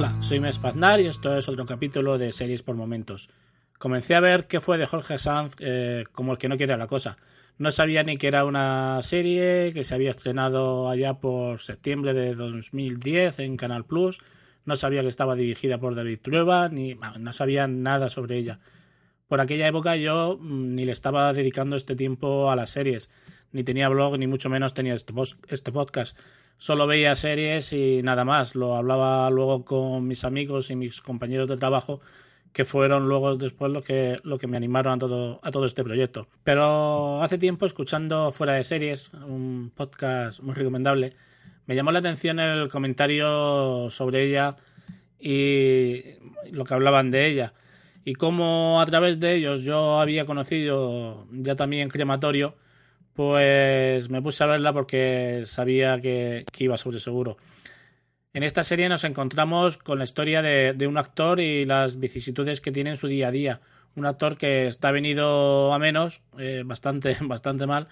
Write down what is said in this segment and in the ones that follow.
Hola, soy Mespaznar y esto es otro capítulo de Series por Momentos. Comencé a ver qué fue de Jorge Sanz eh, como el que no quiere la cosa. No sabía ni que era una serie que se había estrenado allá por septiembre de 2010 en Canal Plus. No sabía que estaba dirigida por David Trueba, ni no sabía nada sobre ella. Por aquella época yo mm, ni le estaba dedicando este tiempo a las series, ni tenía blog, ni mucho menos tenía este, este podcast solo veía series y nada más. Lo hablaba luego con mis amigos y mis compañeros de trabajo que fueron luego después lo que, lo que me animaron a todo, a todo este proyecto. Pero hace tiempo, escuchando Fuera de Series, un podcast muy recomendable, me llamó la atención el comentario sobre ella y lo que hablaban de ella. Y cómo a través de ellos yo había conocido ya también Crematorio, pues me puse a verla porque sabía que, iba sobre seguro. En esta serie nos encontramos con la historia de, un actor y las vicisitudes que tiene en su día a día. Un actor que está venido a menos, eh, bastante, bastante mal,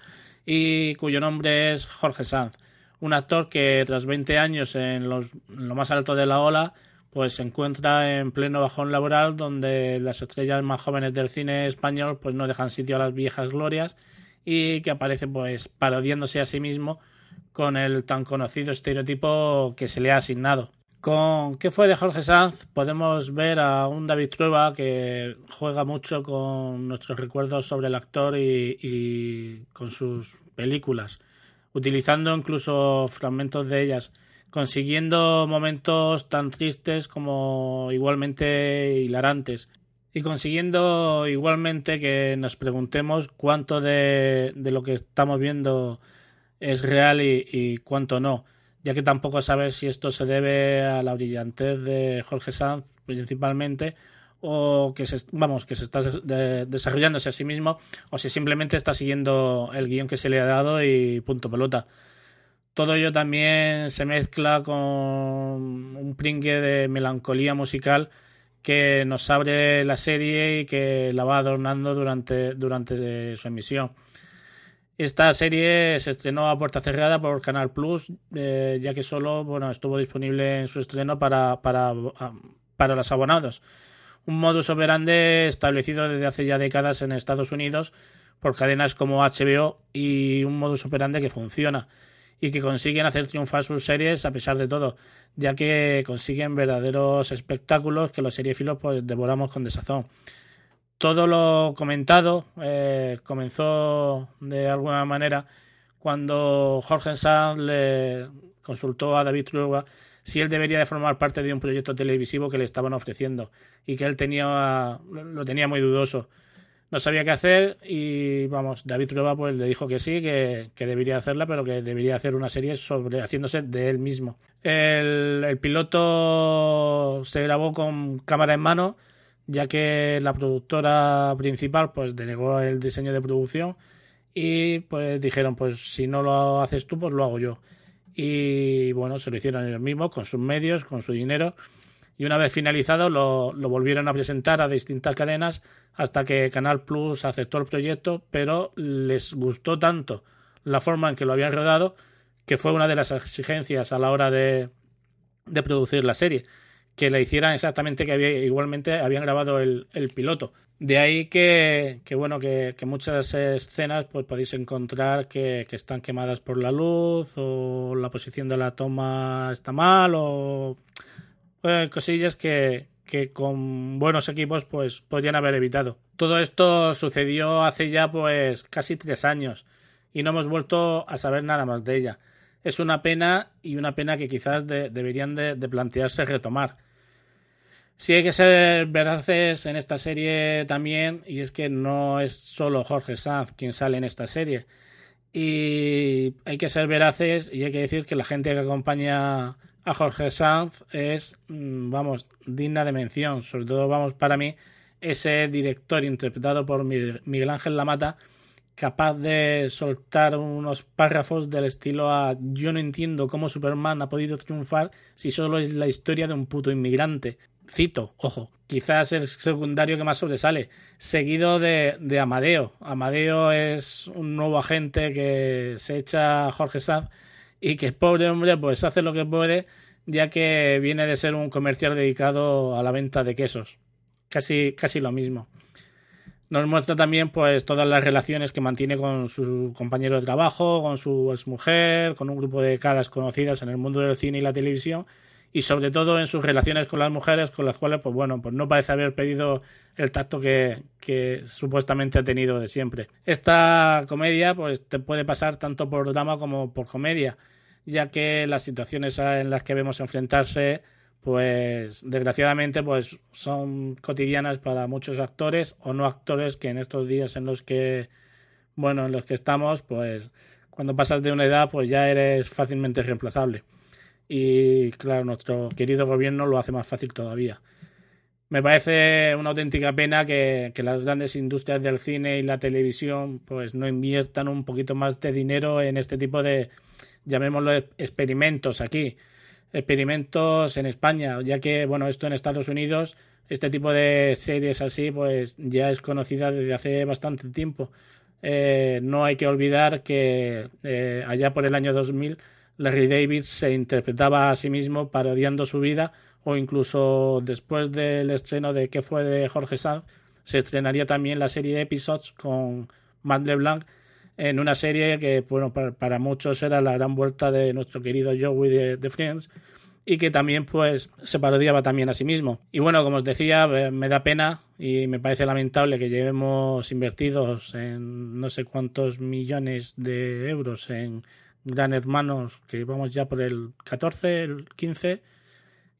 y cuyo nombre es Jorge Sanz. Un actor que tras 20 años en, en lo más alto de la ola, pues se encuentra en pleno bajón laboral donde las estrellas más jóvenes del cine español pues no dejan sitio a las viejas glorias y que aparece pues parodiándose a sí mismo con el tan conocido estereotipo que se le ha asignado. Con ¿Qué fue de Jorge Sanz? Podemos ver a un David Trueba que juega mucho con nuestros recuerdos sobre el actor y, y con sus películas, utilizando incluso fragmentos de ellas, consiguiendo momentos tan tristes como igualmente hilarantes y consiguiendo igualmente que nos preguntemos cuánto de, lo que estamos viendo es real y, cuánto no, ya que tampoco sabes si esto se debe a la brillantez de Jorge Sanz principalmente o que se, vamos, que se está desarrollándose a sí mismo o si simplemente está siguiendo el guion que se le ha dado y punto pelota. Todo ello también se mezcla con un pringue de melancolía musical que nos abre la serie y que la va adornando durante, durante su emisión. Esta serie se estrenó a puerta cerrada por Canal Plus, eh, ya que solo bueno, estuvo disponible en su estreno para, para, para los abonados. Un modus operandi establecido desde hace ya décadas en Estados Unidos por cadenas como HBO y un modus operandi que funciona y que consiguen hacer triunfar sus series a pesar de todo, ya que consiguen verdaderos espectáculos que los seriéfilos pues devoramos con desazón. Todo lo comentado eh, comenzó de alguna manera cuando Jorge Sanz le consultó a David Trueba si él debería de formar parte de un proyecto televisivo que le estaban ofreciendo y que él tenía lo tenía muy dudoso no sabía qué hacer y vamos, David Trueba pues le dijo que sí, que, debería hacerla, pero que debería hacer una serie sobre haciéndose de él mismo. El, el piloto se grabó con cámara en mano, ya que la productora principal pues denegó el diseño de producción y pues dijeron pues si no lo haces tú pues lo hago yo. Y bueno, se lo hicieron ellos mismos, con sus medios, con su dinero y una vez finalizado lo, volvieron a presentar a distintas cadenas hasta que Canal Plus aceptó el proyecto, pero les gustó tanto la forma en que lo habían rodado que fue una de las exigencias a la hora de, de producir la serie, que la hicieran exactamente que había, igualmente habían grabado el, piloto. De ahí que, bueno, que, muchas escenas pues podéis encontrar que, están quemadas por la luz o la posición de la toma está mal o cosillas que, que con buenos equipos pues podrían haber evitado. Todo esto sucedió hace ya pues casi tres años y no hemos vuelto a saber nada más de ella. Es una pena y una pena que quizás deberían de, plantearse retomar. Sí hay que ser veraces en esta serie también, y es que no es solo Jorge Sanz quien sale en esta serie. Y hay que ser veraces y hay que decir que la gente que acompaña a Jorge Sanz es, mm, vamos, digna de mención. Sobre todo, vamos, para mí, ese director interpretado por Miguel Ángel Lamata, capaz de soltar unos párrafos del estilo a yo no entiendo cómo Superman ha podido triunfar si solo es la historia de un puto inmigrante. Cito, ojo, quizás el secundario que más sobresale, seguido de, de Amadeo. Amadeo es un nuevo agente que se echa a Jorge Sanz y que pobre hombre pues hace lo que puede ya que viene de ser un comercial dedicado a la venta de quesos. Casi, casi lo mismo. Nos muestra también pues todas las relaciones que mantiene con su compañero de trabajo, con su exmujer, con un grupo de caras conocidas en el mundo del cine y la televisión y sobre todo en sus relaciones con las mujeres con las cuales pues bueno pues no parece haber pedido el tacto que, que supuestamente ha tenido de siempre. Esta comedia pues te puede pasar tanto por drama como por comedia ya que las situaciones en las que vemos enfrentarse pues desgraciadamente pues son cotidianas para muchos actores o no actores que en estos días en los que bueno en los que estamos pues cuando pasas de una edad pues ya eres fácilmente reemplazable y claro, nuestro querido gobierno lo hace más fácil todavía. Me parece una auténtica pena que, las grandes industrias del cine y la televisión pues no inviertan un poquito más de dinero en este tipo de, llamémoslo, experimentos aquí. Experimentos en España, ya que, bueno, esto en Estados Unidos, este tipo de series así, pues ya es conocida desde hace bastante tiempo. Eh, no hay que olvidar que eh, allá por el año 2000 Larry David se interpretaba a sí mismo parodiando su vida o incluso después del estreno de ¿Qué fue de Jorge Sanz? se estrenaría también la serie Episodes con Matt LeBlanc en una serie que bueno para, muchos era la gran vuelta de nuestro querido Joey de, de, Friends y que también pues se parodiaba también a sí mismo y bueno como os decía eh, me da pena y me parece lamentable que llevemos invertidos en no sé cuántos millones de euros en Gran Hermanos, que vamos ya por el 14, el 15,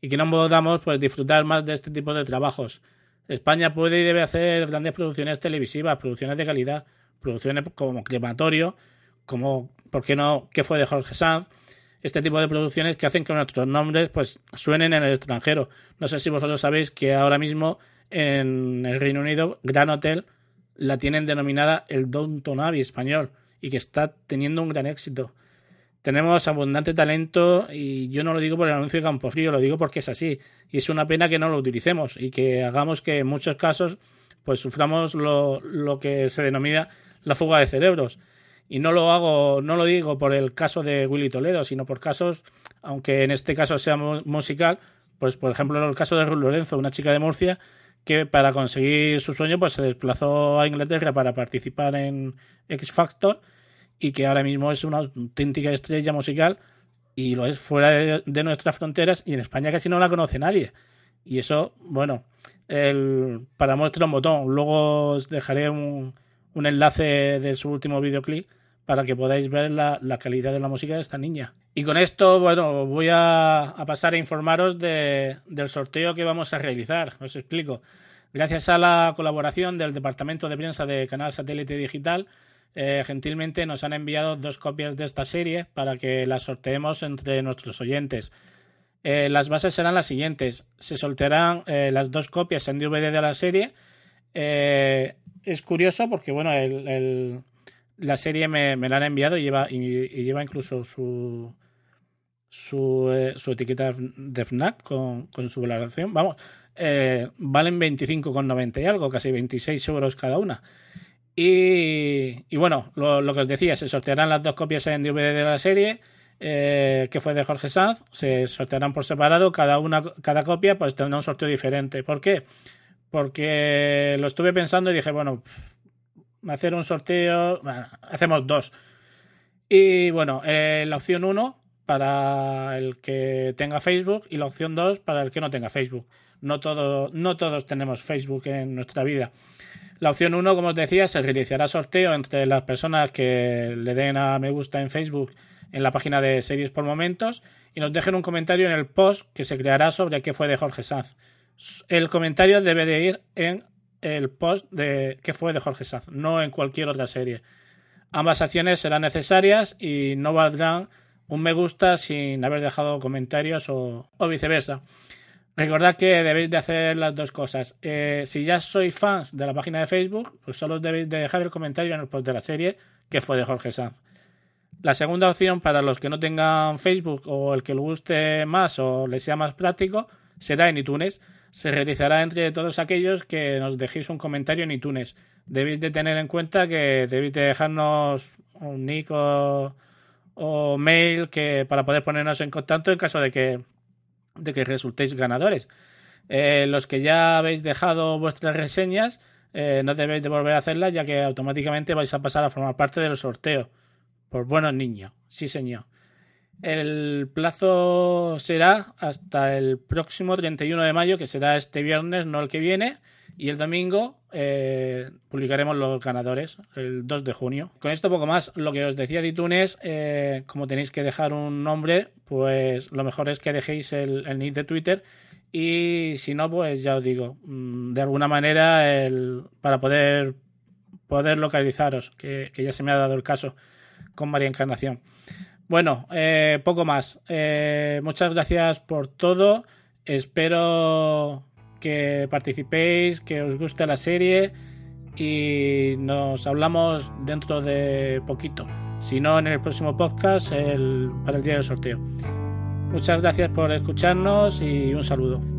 y que no podamos pues, disfrutar más de este tipo de trabajos. España puede y debe hacer grandes producciones televisivas, producciones de calidad, producciones como Crematorio, como, ¿por qué no?, ¿qué fue de Jorge Sanz? Este tipo de producciones que hacen que nuestros nombres pues suenen en el extranjero. No sé si vosotros sabéis que ahora mismo en el Reino Unido Gran Hotel la tienen denominada el Downton Abbey español y que está teniendo un gran éxito. Tenemos abundante talento y yo no lo digo por el anuncio de Campofrío, lo digo porque es así. Y es una pena que no lo utilicemos y que hagamos que en muchos casos pues suframos lo, lo que se denomina la fuga de cerebros. Y no lo hago, no lo digo por el caso de Willy Toledo, sino por casos, aunque en este caso sea musical, pues por ejemplo el caso de Ruth Lorenzo, una chica de Murcia que para conseguir su sueño pues se desplazó a Inglaterra para participar en X Factor y que ahora mismo es una auténtica estrella musical y lo es fuera de, nuestras fronteras y en España casi no la conoce nadie. Y eso, bueno, el, para muestra un botón. Luego os dejaré un, un enlace de su último videoclip para que podáis ver la, la, calidad de la música de esta niña. Y con esto, bueno, voy a, a pasar a informaros de, del sorteo que vamos a realizar. Os explico. Gracias a la colaboración del Departamento de Prensa de Canal Satélite Digital, eh, gentilmente nos han enviado dos copias de esta serie para que las sorteemos entre nuestros oyentes. Eh, las bases serán las siguientes. Se sortearán eh, las dos copias en DVD de la serie. es curioso porque, bueno, el, la serie me, la han enviado y lleva, y, lleva incluso su, su, su, etiqueta de FNAC con, con su valoración. Vamos, valen 25,90 y algo, casi 26 euros cada una. Y, bueno, lo, que os decía, se sortearán las dos copias en DVD de la serie, eh, que fue de Jorge Sanz, se sortearán por separado, cada una, cada copia pues tendrá un sorteo diferente. ¿Por qué? Porque lo estuve pensando y dije, bueno, hacer un sorteo, hacemos dos. Y bueno, eh, la opción 1 para el que tenga Facebook y la opción 2 para el que no tenga Facebook. No, todo, no todos tenemos Facebook en nuestra vida. La opción 1, como os decía, se realizará sorteo entre las personas que le den a me gusta en Facebook en la página de Series por Momentos y nos dejen un comentario en el post que se creará sobre qué fue de Jorge Sanz. el comentario debe de ir en el post de que fue de Jorge Sanz, no en cualquier otra serie. Ambas acciones serán necesarias y no valdrán un me gusta sin haber dejado comentarios o, viceversa. Recordad que debéis de hacer las dos cosas. Eh, si ya sois fans de la página de Facebook, pues solo debéis de dejar el comentario en el post de la serie que fue de Jorge Sanz. La segunda opción para los que no tengan Facebook o el que le guste más o les sea más práctico será en iTunes. Se realizará entre todos aquellos que nos dejéis un comentario en iTunes. Debéis de tener en cuenta que debéis de dejarnos un nick o, mail que para poder ponernos en contacto en caso de que, de que resultéis ganadores. Eh, los que ya habéis dejado vuestras reseñas eh, no debéis de volver a hacerlas ya que automáticamente vais a pasar a formar parte del sorteo. Por buenos niños, sí señor. El plazo será hasta el próximo 31 de mayo, que será este viernes, no el que viene, y el domingo eh, publicaremos los ganadores, el 2 de junio. Con esto poco más, lo que os decía de iTunes, eh, como tenéis que dejar un nombre, pues lo mejor es que dejéis el, nick de Twitter y si no, pues ya os digo, mm, de alguna manera el, para poder, poder localizaros, que ya se me ha dado el caso con María Encarnación. Bueno, eh, poco más. Eh, muchas gracias por todo. Espero que participéis, que os guste la serie y nos hablamos dentro de poquito. Si no, en el próximo podcast para el día del sorteo. Muchas gracias por escucharnos y un saludo.